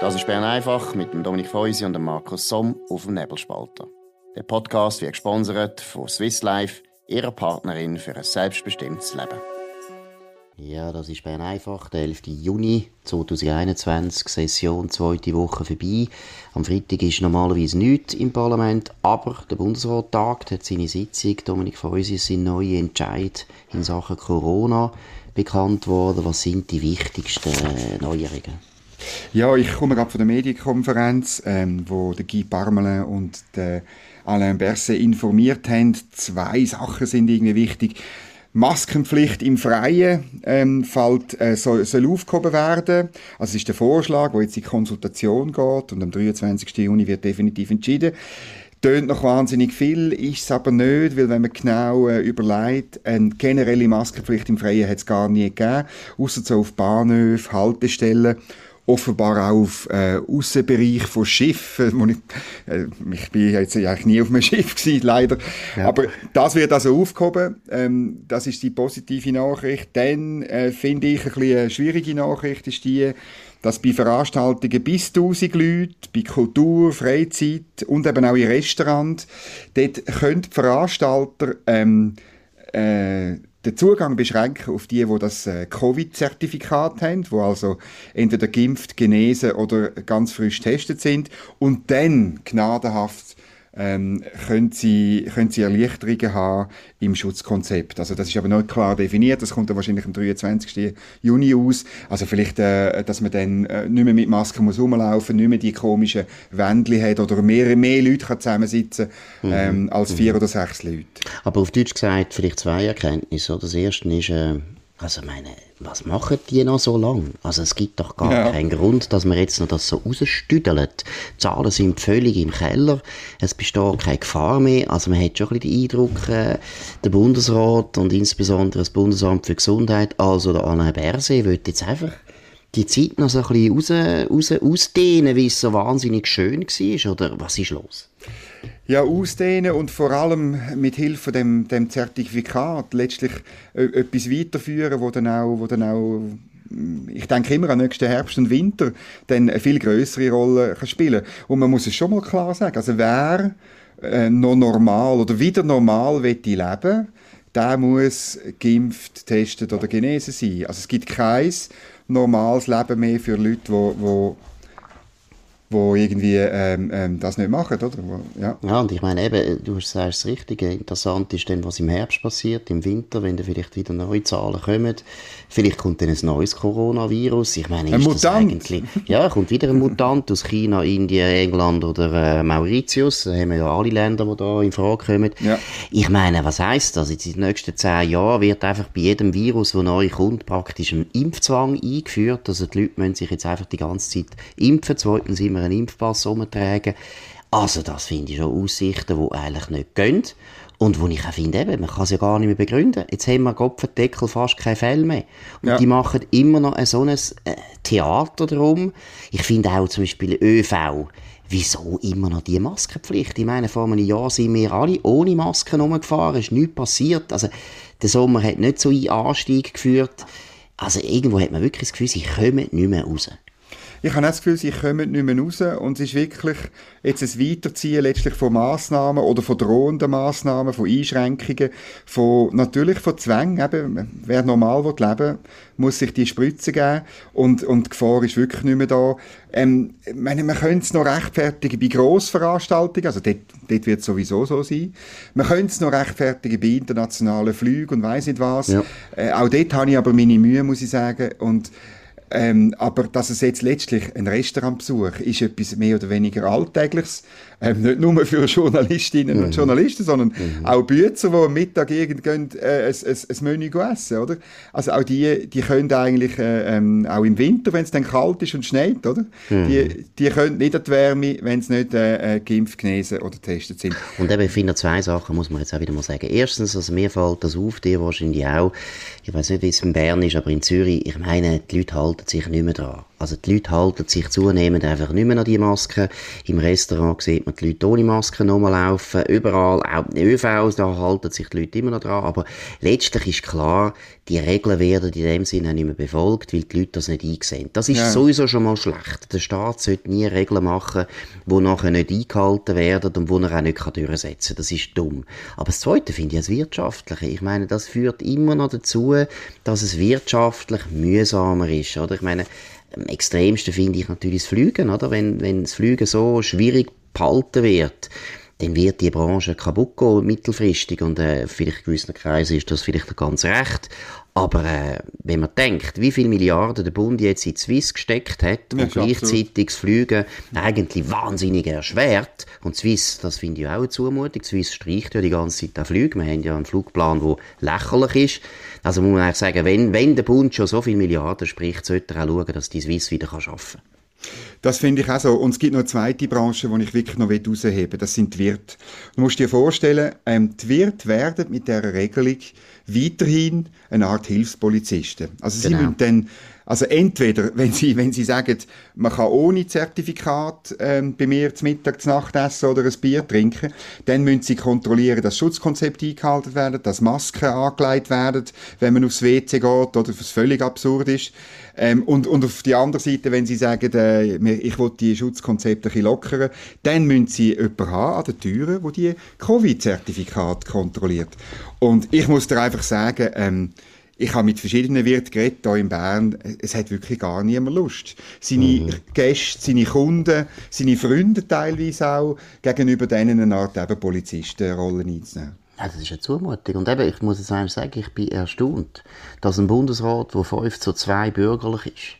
Das ist Bern einfach mit dem Dominik Feusi und dem Markus Somm auf dem Nebelspalter. Der Podcast wird gesponsert von Swiss Life, ihrer Partnerin für ein selbstbestimmtes Leben. Ja, das ist Bern einfach, der 11. Juni 2021, Session, zweite Woche vorbei. Am Freitag ist normalerweise nichts im Parlament, aber der Bundesrat tagt, hat seine Sitzung. Dominik Feusi ist sein neuer Entscheid in Sachen Corona bekannt worden. Was sind die wichtigsten Neuerungen? Ja, ich komme gerade von der Medienkonferenz, ähm, wo der Guy Parmelin und der Alain Berset informiert haben. Zwei Sachen sind irgendwie wichtig. Maskenpflicht im Freien ähm, fällt, äh, soll, soll aufgehoben werden. Also es ist der Vorschlag, wo jetzt in Konsultation geht und am 23. Juni wird definitiv entschieden. Tönt noch wahnsinnig viel, ist es aber nicht, weil wenn man genau äh, überlegt, eine generelle Maskenpflicht im Freien hat es gar nie gegeben, außer so auf Bahnhöfen, Haltestellen offenbar auch auf äh, Aussenbereich von Schiffen. Ich, äh, ich bin jetzt eigentlich nie auf einem Schiff gewesen, leider. Ja. Aber das wird also aufgehoben. Ähm, das ist die positive Nachricht. Dann äh, finde ich ein bisschen eine schwierige Nachricht ist die, dass bei Veranstaltungen bis 1000 Leute, bei Kultur, Freizeit und eben auch in Restaurants, dort können die Veranstalter ähm, äh, den Zugang beschränken auf die, die das äh, Covid-Zertifikat haben, wo also entweder geimpft, genesen oder ganz frisch getestet sind. Und dann gnadenhaft ähm, können, sie, können sie Erleichterungen haben im Schutzkonzept. Also das ist aber noch klar definiert, das kommt dann wahrscheinlich am 23. Juni aus. Also vielleicht, äh, dass man dann äh, nicht mehr mit Masken muss rumlaufen, nicht mehr die komischen Wändchen hat oder mehr, mehr Leute kann zusammensitzen mhm. ähm, als vier mhm. oder sechs Leute. Aber auf Deutsch gesagt, vielleicht zwei Erkenntnisse. Das erste ist, äh, also meine was machen die noch so lang? Also es gibt doch gar ja. keinen Grund, dass man jetzt noch das so rausstüdelt. Die Zahlen sind völlig im Keller, es besteht keine Gefahr mehr. Also man hat schon ein bisschen den Eindruck, äh, der Bundesrat und insbesondere das Bundesamt für Gesundheit, also der Alain Berset, will jetzt einfach die Zeit noch so ein bisschen raus, raus, ausdehnen, wie es so wahnsinnig schön war, oder was ist los? ja, ausdehnen und vor allem mit Hilfe dem, dem Zertifikat letztlich äh, etwas weiterführen, wo dann auch, wo dann auch ich denke immer an nächsten Herbst und Winter, dann eine viel größere Rolle kann spielen. Und man muss es schon mal klar sagen, also wer äh, noch normal oder wieder normal will leben, der muss geimpft, testet oder genesen sein. Also es gibt kein normales Leben mehr für Leute, die wo irgendwie ähm, ähm, das nicht machen, oder? ja. ja, und ich meine eben, du sagst das Richtige, interessant ist dann, was im Herbst passiert, im Winter, wenn da vielleicht wieder neue Zahlen kommen, vielleicht kommt dann ein neues Coronavirus, ich meine, ein Mutant. eigentlich, ja, kommt wieder ein Mutant aus China, Indien, England oder äh, Mauritius, da haben wir ja alle Länder, die da in Frage kommen. Ja. Ich meine, was heisst das? Jetzt in den nächsten zehn Jahren wird einfach bei jedem Virus, das neu kommt, praktisch ein Impfzwang eingeführt, also die Leute müssen sich jetzt einfach die ganze Zeit impfen, zweitens immer immer einen Impfpass umtragen. Also das finde ich schon Aussichten, die eigentlich nicht gehen. Und wo ich auch finde, eben, man kann es ja gar nicht mehr begründen. Jetzt haben wir Kopfendeckel fast keine Fälle mehr. Und ja. die machen immer noch so ein äh, Theater drum. Ich finde auch zum Beispiel ÖV. Wieso immer noch die Maskenpflicht? Ich meine, vor einem Jahr sind wir alle ohne Masken rumgefahren, ist nichts passiert. Also, der Sommer hat nicht so einen Anstieg geführt. Also, irgendwo hat man wirklich das Gefühl, sie kommen nicht mehr raus ich habe das Gefühl, sie kommen nicht mehr raus und es ist wirklich jetzt ein Weiterziehen letztlich von Massnahmen oder von drohenden Massnahmen, von Einschränkungen, von, natürlich von Zwängen, eben, wer normal will leben muss sich die Spritze geben und, und die Gefahr ist wirklich nicht mehr da. Ähm, meine, man könnte es noch rechtfertigen bei Grossveranstaltungen, also dort, dort wird es sowieso so sein. Man könnte es noch rechtfertigen bei internationalen Flügen und weiss nicht was. Ja. Äh, auch dort habe ich aber meine Mühe, muss ich sagen. Und ähm, aber dass es jetzt letztlich ein Restaurantbesuch ist etwas mehr oder weniger Alltägliches. Ähm, nicht nur für Journalistinnen mhm. und Journalisten, sondern mhm. auch Bützer, die am Mittag irgendwann äh, ein, ein, ein Menü essen, oder? Also auch die, die können eigentlich, äh, ähm, auch im Winter, wenn es dann kalt ist und schneit, oder? Mhm. Die, die können nicht an die Wärme, wenn sie nicht äh, äh, geimpft, genesen oder getestet sind. Und eben, ich finde, zwei Sachen muss man jetzt auch wieder mal sagen. Erstens, also mir fällt das auf, dir wahrscheinlich auch, ich weiß nicht, wie es in Bern ist, aber in Zürich, ich meine, die Leute halten sich nicht mehr dran. Also die Leute halten sich zunehmend einfach nicht mehr an die Masken. Im Restaurant sieht man die Leute ohne Masken rumlaufen. Überall, auch in ÖVs, da halten sich die Leute immer noch dran. Aber letztlich ist klar, die Regeln werden in dem Sinne nicht mehr befolgt, weil die Leute das nicht einsehen. Das ist ja. sowieso schon mal schlecht. Der Staat sollte nie Regeln machen, die nachher nicht eingehalten werden und die er auch nicht durchsetzen kann. Das ist dumm. Aber das Zweite finde ich das Wirtschaftliche. Ich meine, das führt immer noch dazu, dass es wirtschaftlich mühsamer ist. Oder? Ich meine, am extremsten finde ich natürlich das Fliegen. Oder? Wenn, wenn das Fliegen so schwierig behalten wird, dann wird die Branche kaputt gehen, mittelfristig. Und äh, vielleicht in gewissen Kreisen ist das vielleicht ganz recht. Aber äh, wenn man denkt, wie viele Milliarden der Bund jetzt in Swiss gesteckt hat ja, und gleichzeitig das Fliegen eigentlich wahnsinnig erschwert, und Swiss, das finde ich auch eine Zumutung, Swiss streicht ja die ganze Zeit den Flüge, wir haben ja einen Flugplan, der lächerlich ist. Also muss man eigentlich sagen, wenn, wenn der Bund schon so viele Milliarden spricht, sollte er auch schauen, dass die Swiss wieder arbeiten kann. Das finde ich auch so. Und es gibt noch eine zweite Branche, die ich wirklich noch herausheben will. Das sind die Wirte. Du musst dir vorstellen, ähm, die Wirte werden mit dieser Regelung weiterhin eine Art Hilfspolizisten. Also genau. sie müssen dann also entweder, wenn Sie, wenn Sie sagen, man kann ohne Zertifikat ähm, bei mir zum Mittag, zum Nacht essen oder ein Bier trinken, dann müssen Sie kontrollieren, dass Schutzkonzepte eingehalten werden, dass Masken angelegt werden, wenn man aufs WC geht oder was völlig absurd ist. Ähm, und, und auf die andere Seite, wenn Sie sagen, äh, ich will die Schutzkonzepte ein bisschen lockern, dann müssen Sie jemanden haben an der Tür, der die Covid-Zertifikat kontrolliert. Und ich muss dir einfach sagen, ähm, ich habe mit verschiedenen Wirten geredet, hier in Bern. Es hat wirklich gar niemand Lust. Seine mhm. Gäste, seine Kunden, seine Freunde teilweise auch, gegenüber denen eine Art eben Polizistenrolle einzunehmen. Ja, das ist eine Zumutung. Und eben, ich muss jetzt einfach sagen, ich bin erstaunt, dass ein Bundesrat, der 5 zu 2 bürgerlich ist,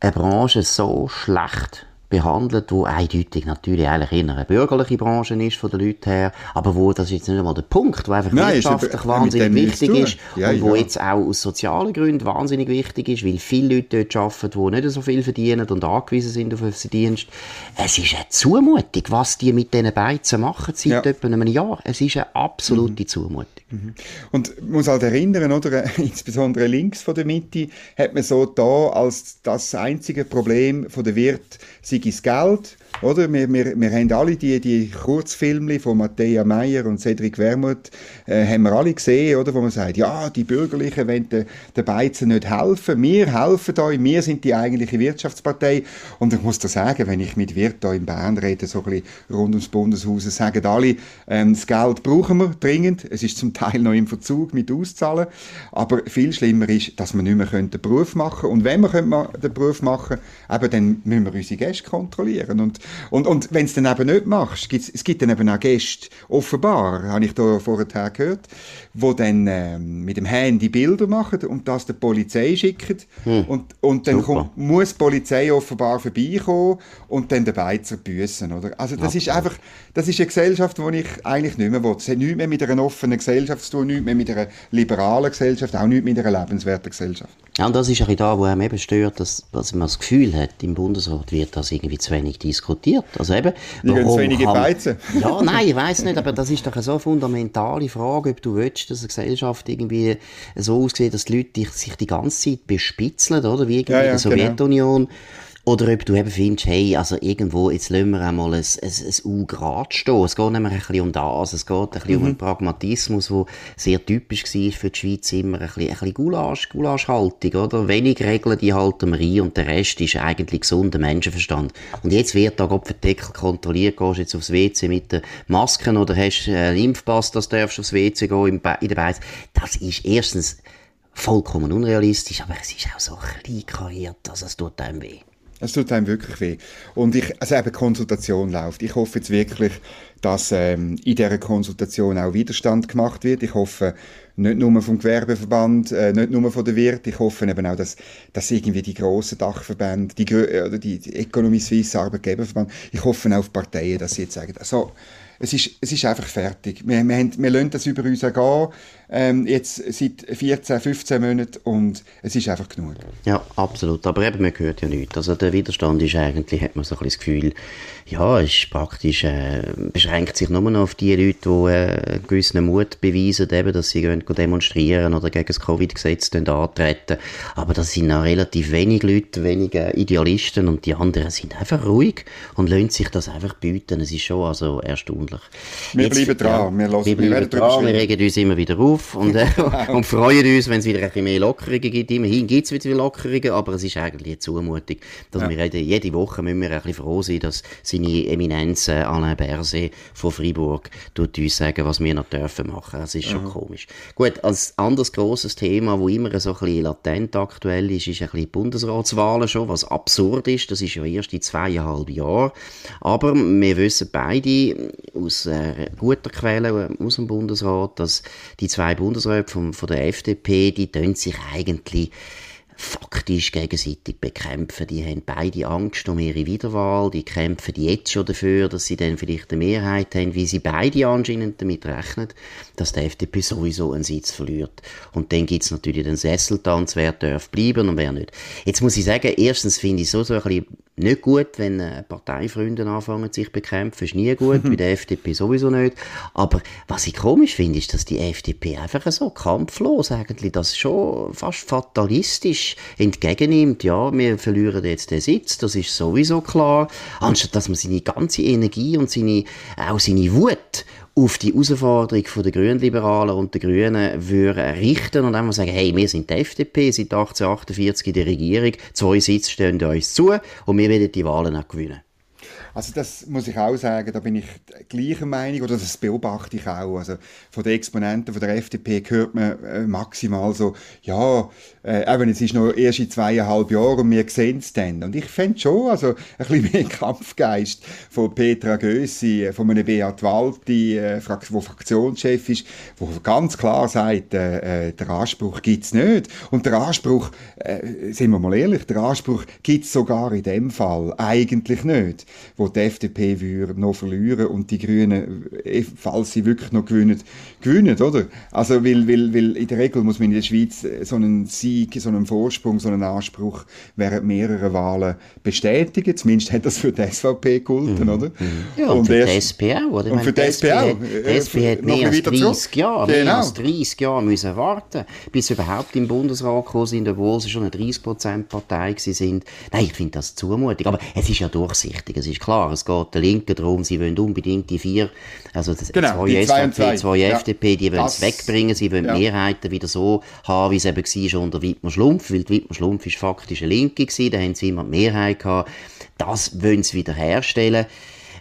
eine Branche so schlecht behandelt, wo eindeutig natürlich eigentlich eher eine bürgerliche Branche ist von den Leuten her, aber wo das jetzt nicht einmal der Punkt, wo einfach Nein, wirtschaftlich wahnsinnig wichtig ist ja, und wo ja. jetzt auch aus sozialen Gründen wahnsinnig wichtig ist, weil viele Leute dort arbeiten, die nicht so viel verdienen und angewiesen sind auf diesen Dienst. Es ist eine Zumutung, was die mit diesen Beizen machen seit ja. etwa einem Jahr. Es ist eine absolute mhm. Zumutung. Mhm. Und ich muss halt erinnern, oder, insbesondere links von der Mitte, hat man so da als das einzige Problem von der Wirt sei es Geld, oder? Wir, wir, wir haben alle die, die Kurzfilme von Matthäa Meyer und Cedric Wermuth, äh, haben wir alle gesehen, oder? Wo man sagt, ja, die Bürgerlichen wollen den, den Beizen nicht helfen. Wir helfen euch, wir sind die eigentliche Wirtschaftspartei. Und ich muss da sagen, wenn ich mit Wirt hier in Bern rede, so ein bisschen rund ums Bundeshaus, sagen alle, ähm, das Geld brauchen wir dringend. Es ist zum Teil noch im Verzug mit Auszahlen. Aber viel schlimmer ist, dass wir nicht mehr den Beruf machen können. Und wenn wir den Beruf machen können, eben, dann müssen wir unsere Gäste kontrollieren. Und und, und wenn es dann eben nicht machst, gibt's, es gibt dann eben auch Gäste, offenbar, habe ich da vorher gehört, die dann ähm, mit dem Handy Bilder machen und das der Polizei schicken. Hm. Und, und dann kommt, muss die Polizei offenbar vorbeikommen und dann den Beizer büssen, oder? Also das ja. ist einfach, das ist eine Gesellschaft, die ich eigentlich nicht mehr will. Es hat nichts mehr mit einer offenen Gesellschaft zu tun, nichts mehr mit einer liberalen Gesellschaft, auch nichts mit einer lebenswerten Gesellschaft. Ja, und das ist ein da, wo einem eben stört, dass, dass man das Gefühl hat, im Bundesrat wird das irgendwie zu wenig diskutiert. Also eben, warum zu wenige kann, Beizen. Ja, nein, ich weiß nicht, aber das ist doch eine so fundamentale Frage, ob du willst, dass eine Gesellschaft irgendwie so aussieht, dass die Leute sich die ganze Zeit bespitzeln, oder? Wie irgendwie ja, ja, in der genau. Sowjetunion. Genau. Oder ob du eben findest, hey, also irgendwo, jetzt lassen wir einmal ein, ein, ein U gerade stehen. Es geht nämlich ein bisschen um das. Es geht ein bisschen mhm. um einen Pragmatismus, der sehr typisch war für die Schweiz immer. Ein bisschen, ein bisschen Gulasch, Gulaschhaltung, oder? Wenig Regeln, die halten wir ein und der Rest ist eigentlich gesunder Menschenverstand. Und jetzt wird da Gott Deckel kontrolliert, gehst du jetzt aufs WC mit den Masken oder hast einen Impfpass, dass du aufs WC gehen in der Beiz. Das ist erstens vollkommen unrealistisch, aber es ist auch so klein kariert, dass es tut einem weh. Es tut einem wirklich weh. Und ich, also eben Konsultation läuft. Ich hoffe jetzt wirklich, dass ähm, in dieser Konsultation auch Widerstand gemacht wird. Ich hoffe, nicht nur vom Gewerbeverband, äh, nicht nur von der Wirt. Ich hoffe eben auch, dass, dass irgendwie die grossen Dachverbände, die, oder die, die Economy Suisse Arbeitgeberverband, ich hoffe auch auf Parteien, dass sie jetzt sagen, also, es ist, es ist einfach fertig. Wir, wir, haben, wir lassen das über uns gehen, ähm, jetzt seit 14, 15 Monaten und es ist einfach genug. Ja, absolut. Aber eben, man hört ja nichts. Also der Widerstand ist eigentlich, hat man so ein das Gefühl, ja, ist praktisch, äh, beschränkt sich nur noch auf die Leute, die äh, einen gewissen Mut beweisen, eben, dass sie gehen, demonstrieren oder gegen das Covid-Gesetz antreten. Aber das sind auch relativ wenig Leute, wenige Idealisten und die anderen sind einfach ruhig und lassen sich das einfach bieten. Es ist schon also erstaunlich. Wir Jetzt, bleiben dran, ja, wir, lassen, wir, wir bleiben dran, wir regen uns immer wieder auf und, äh, und freuen uns, wenn es wieder ein bisschen mehr Lockerungen gibt. Immerhin gibt es wieder Lockerungen, aber es ist eigentlich eine Zumutung, dass ja. wir jede, jede Woche müssen wir ein bisschen froh sein, dass seine Eminenz äh, Alain Berset von Freiburg tut uns sagen, was wir noch dürfen machen. Das ist schon mhm. komisch. Gut, als anderes grosses Thema, wo immer so ein bisschen latent aktuell ist, ist ein bisschen die Bundesratswahlen schon, was absurd ist. Das ist ja erst in zweieinhalb Jahren. Aber wir wissen beide aus äh, guter Quelle aus dem Bundesrat, dass die zwei Bundesräte von, von der FDP, die sich eigentlich faktisch gegenseitig bekämpfen. Die haben beide Angst um ihre Wiederwahl, die kämpfen jetzt schon dafür, dass sie dann vielleicht eine Mehrheit haben, wie sie beide anscheinend damit rechnen, dass die FDP sowieso einen Sitz verliert. Und dann gibt's natürlich den Sesseltanz, wer darf bleiben und wer nicht. Jetzt muss ich sagen, erstens finde ich so, so ein bisschen nicht gut, wenn äh, Parteifreunde anfangen sich bekämpfen, ist nie gut, bei der FDP sowieso nicht. Aber was ich komisch finde, ist, dass die FDP einfach so kampflos eigentlich das schon fast fatalistisch entgegennimmt. Ja, wir verlieren jetzt den Sitz, das ist sowieso klar. Anstatt dass man seine ganze Energie und seine, auch seine Wut auf die Herausforderung der Grünliberalen und der Grünen würden richten und einfach sagen, hey, wir sind die FDP, seit 1848 in der Regierung, zwei Sitze stehen uns zu und wir werden die Wahlen auch gewinnen. Also das muss ich auch sagen, da bin ich gleicher Meinung oder das beobachte ich auch. Also von den Exponenten von der FDP hört man äh, maximal so, ja, äh, eben, es ist noch erst in zweieinhalb Jahren und wir sehen es dann. Und ich fände schon, also ein bisschen mehr Kampfgeist von Petra Gössi, äh, von einem Beat Walti, äh, wo Fraktionschef ist, wo ganz klar sagt, äh, äh der Anspruch gibt es nicht. Und der Anspruch, äh, sind wir mal ehrlich, der Anspruch gibt es sogar in dem Fall eigentlich nicht wo die FDP würde noch verlieren und die Grünen, äh, falls sie wirklich noch gewinnen, gewinnen, oder? Also, weil, weil, weil in der Regel muss man in der Schweiz so einen Sieg, so einen Vorsprung, so einen Anspruch während mehrerer Wahlen bestätigen. Zumindest hat das für die SVP geholfen, mhm. oder? Mhm. Ja, und, und für die SP auch, oder? Und für die SP auch. Die SP hat mehr als 30 Jahre, genau. mehr als 30 Jahre müssen warten, bis sie überhaupt im Bundesrat gekommen sind, obwohl sie schon eine 30%-Partei sind. Nein, ich finde das zumutig. Aber es ist ja durchsichtig, es ist klar es geht der Linken darum, sie wollen unbedingt die vier, also das, genau, zwei SVP, zwei, zwei. FDP, die wollen es wegbringen, sie wollen ja. Mehrheiten wieder so haben, wie es eben war unter Wittmer Schlumpf, weil Wittmer Schlumpf ist faktisch eine Linke gewesen, da haben sie immer die Mehrheit gehabt. Das wollen sie wieder herstellen.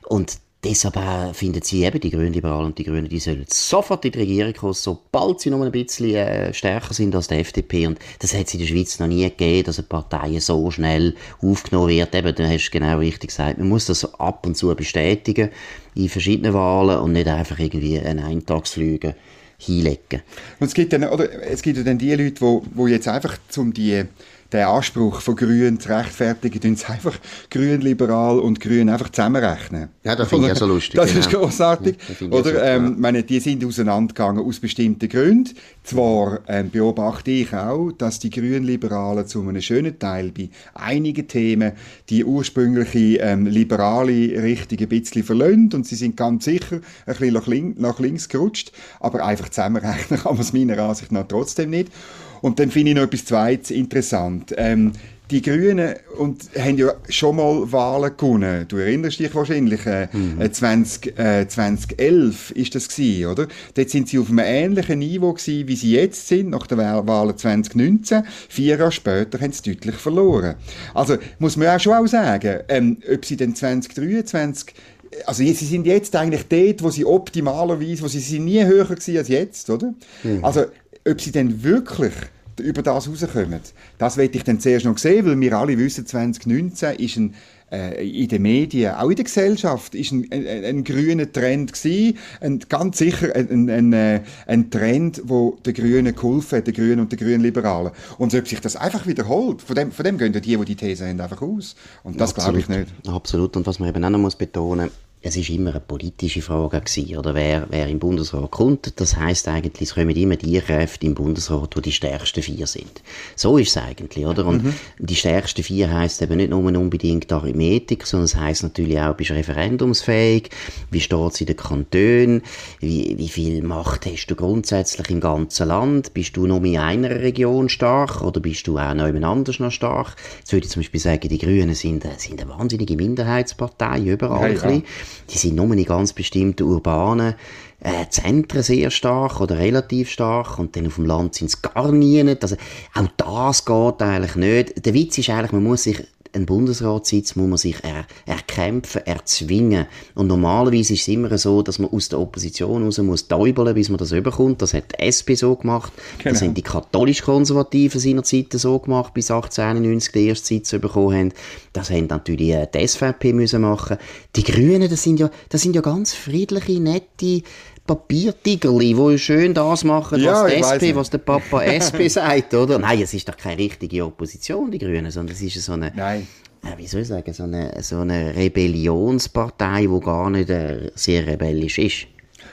Und Deshalb finden sie eben, die Grünliberalen und die Grünen, die sollen sofort in die Regierung kommen, sobald sie noch ein bisschen äh, stärker sind als die FDP. Und das hat es in der Schweiz noch nie gegeben, dass eine Partei so schnell aufgenommen wird. Eben, du hast genau richtig gesagt, man muss das ab und zu bestätigen in verschiedenen Wahlen und nicht einfach irgendwie einen Eintagsflüge hinlegen. Und es gibt dann, oder, es gibt dann die Leute, die jetzt einfach zum die den Anspruch von Grün zu rechtfertigen, tun sie einfach Grün, Liberal und Grün einfach zusammenrechnen. Ja, das finde ich ja so lustig. Das genau. ist großartig. Ja, Oder, ähm, ja. meine, die sind auseinandergegangen aus bestimmten Gründen. Zwar ähm, beobachte ich auch, dass die Grünliberalen zu einem schönen Teil bei einigen Themen die ursprüngliche ähm, liberale Richtung ein bisschen verlöhnt und sie sind ganz sicher ein bisschen nach links gerutscht, aber einfach zusammenrechnen kann man es meiner Ansicht nach trotzdem nicht. Und dann finde ich noch etwas Zweites interessant. Ähm, die Grünen und, haben ja schon mal Wahlen gewonnen. Du erinnerst dich wahrscheinlich, äh, mhm. 20, äh, 2011 ist das gewesen, oder? Dort sind sie auf einem ähnlichen Niveau gewesen, wie sie jetzt sind, nach den Wahlen 2019. Vier Jahre später haben sie deutlich verloren. Also, muss man auch schon auch sagen, ähm, ob sie dann 2023 also sie sind jetzt eigentlich dort, wo sie optimalerweise, wo sie sind nie höher gewesen als jetzt, oder? Mhm. Also ob sie denn wirklich über das rauskommen, das werde ich dann zuerst noch sehen, weil wir alle wissen, 2019 ist ein äh, in den Medien, auch in der Gesellschaft, ist ein, ein, ein grüner Trend gewesen. Und ganz sicher ein, ein, äh, ein Trend, wo der Grünen geholfen hat, der Grünen und der Grünen Liberalen. Und ob sich das einfach wiederholt, von dem, von dem gehen die, die die These haben, einfach aus. Und das glaube ich nicht. Absolut. Und was man eben auch noch muss betonen es ist immer eine politische Frage gewesen, oder wer, wer im Bundesrat kommt. Das heißt eigentlich, es kommen immer die Kräfte im Bundesrat, die die stärksten vier sind. So ist es eigentlich, oder? Und mhm. die stärksten vier heißt eben nicht nur unbedingt Arithmetik, sondern es heißt natürlich auch, bist du referendumsfähig, wie steht es in den Kantonen, wie, wie viel Macht hast du grundsätzlich im ganzen Land, bist du nur in einer Region stark oder bist du auch noch anders noch stark? Jetzt würde ich zum Beispiel sagen, die Grünen sind, sind eine wahnsinnige Minderheitspartei, überall ja, ja. Die sind nur in ganz bestimmten urbanen äh, Zentren sehr stark oder relativ stark und dann auf dem Land sind es gar nie nicht. Also auch das geht eigentlich nicht. Der Witz ist eigentlich, man muss sich einen Bundesratssitz muss man sich er, erkämpfen, erzwingen. Und normalerweise ist es immer so, dass man aus der Opposition raus muss täubeln, bis man das überkommt. Das hat die SP so gemacht. Genau. Das haben die katholisch-konservativen seinerzeit so gemacht, bis 1891 die erste Sitz bekommen haben. Das haben natürlich äh, die SVP müssen machen. Die Grünen, das sind ja, das sind ja ganz friedliche, nette, Papiertigerli, die schön das machen, ja, was, SP, was der Papa SP sagt, oder? Nein, es ist doch keine richtige Opposition, die Grünen, sondern es ist so eine, Nein. Äh, wie soll ich sagen, so eine, so eine Rebellionspartei, die gar nicht äh, sehr rebellisch ist.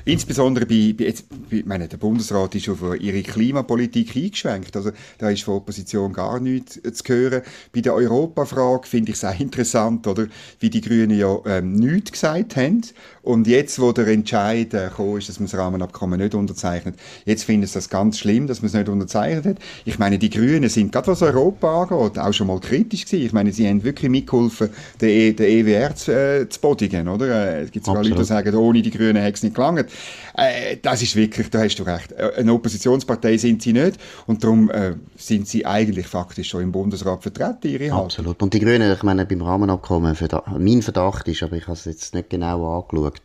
Insbesondere bei, bei, jetzt, bei meine, der Bundesrat ist auf ihre Klimapolitik eingeschränkt. Also da ist von Opposition gar nichts zu hören. Bei der Europafrage finde ich es auch interessant, oder, wie die Grünen ja ähm, nichts gesagt haben. Und jetzt, wo der Entscheid äh, ist, dass man das Rahmenabkommen nicht unterzeichnet, jetzt finden sie das ganz schlimm, dass man es nicht unterzeichnet hat. Ich meine, die Grünen sind, gerade was Europa angeht, auch schon mal kritisch gewesen. Ich meine, sie haben wirklich mitgeholfen, den, e, den EWR zu, äh, zu bodigen, oder? Äh, es gibt sogar Leute, die sagen, ohne die Grünen hätte es nicht gelangt. Äh, das ist wirklich, da hast du recht. Äh, eine Oppositionspartei sind sie nicht und darum äh, sind sie eigentlich faktisch schon im Bundesrat vertreten, ihre Haltung. Absolut. Und die Grünen, ich meine, beim Rahmenabkommen, mein Verdacht ist, aber ich habe es jetzt nicht genau angeschaut,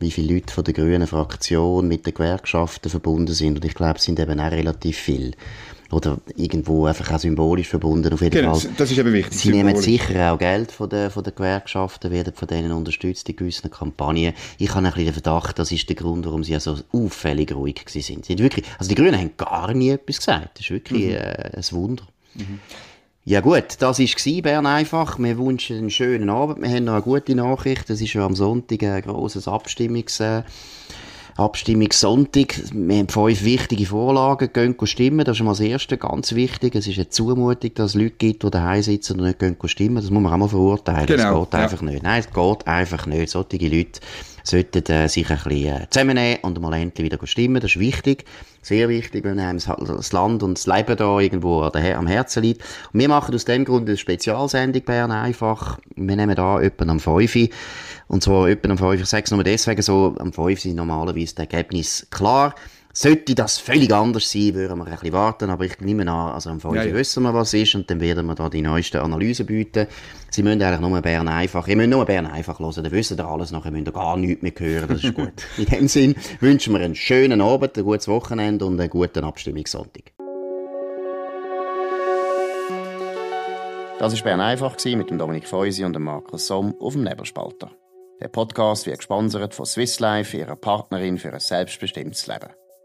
wie viele Leute von der grünen Fraktion mit den Gewerkschaften verbunden sind. Und ich glaube, es sind eben auch relativ viele oder irgendwo einfach auch symbolisch verbunden. Auf jeden genau, Fall. das ist eben wichtig. Sie nehmen sicher auch Geld von den, von den Gewerkschaften, werden von denen unterstützt in gewissen Kampagnen. Ich habe ein bisschen den Verdacht, das ist der Grund, warum sie ja so auffällig ruhig sind. Sie wirklich, also die Grünen haben gar nie etwas gesagt. Das ist wirklich mhm. äh, ein Wunder. Mhm. Ja gut, das war Bern einfach. Wir wünschen einen schönen Abend. Wir haben noch eine gute Nachricht. Es ist ja am Sonntag ein grosses Abstimmungs... Äh, Abstimmungssonntag. Wir haben fünf wichtige Vorlagen. Gehen stimmen. Das ist schon mal das Erste. Ganz wichtig. Es ist eine Zumutung, dass es Leute gibt, die daheim sitzen und nicht gehen stimmen. Das muss man auch mal verurteilen. Genau. Das geht ja. einfach nicht. Nein, es geht einfach nicht. Solche Leute sollten äh, sich ein bisschen äh, zusammennehmen und mal endlich wieder stimmen. Das ist wichtig. Sehr wichtig, wenn einem das Land und das Leben da irgendwo am Herzen liegt. Und wir machen aus dem Grund eine Spezialsendung Bern einfach. Wir nehmen da jemanden am 5 und zwar etwa am 5. Ich sage es nur deswegen so, am 5 sind normalerweise das Ergebnis klar. Sollte das völlig anders sein, würden wir ein bisschen warten, aber ich nehme an, also am 5 ja, ja. wissen wir, was ist und dann werden wir da die neuesten Analysen bieten. Sie müssen eigentlich nur Bern einfach, ihr müsst nur Bern einfach hören, dann wissen ihr alles nachher, müsst ihr gar nichts mehr hören, das ist gut. In dem Sinn wünschen wir einen schönen Abend, ein gutes Wochenende und einen guten Abstimmungssonntag. Das war Bern einfach mit dem Dominik Feusi und dem Markus Somm auf dem Nebelspalter. Der Podcast wird gesponsert von Swiss Life, ihrer Partnerin für ein selbstbestimmtes Leben.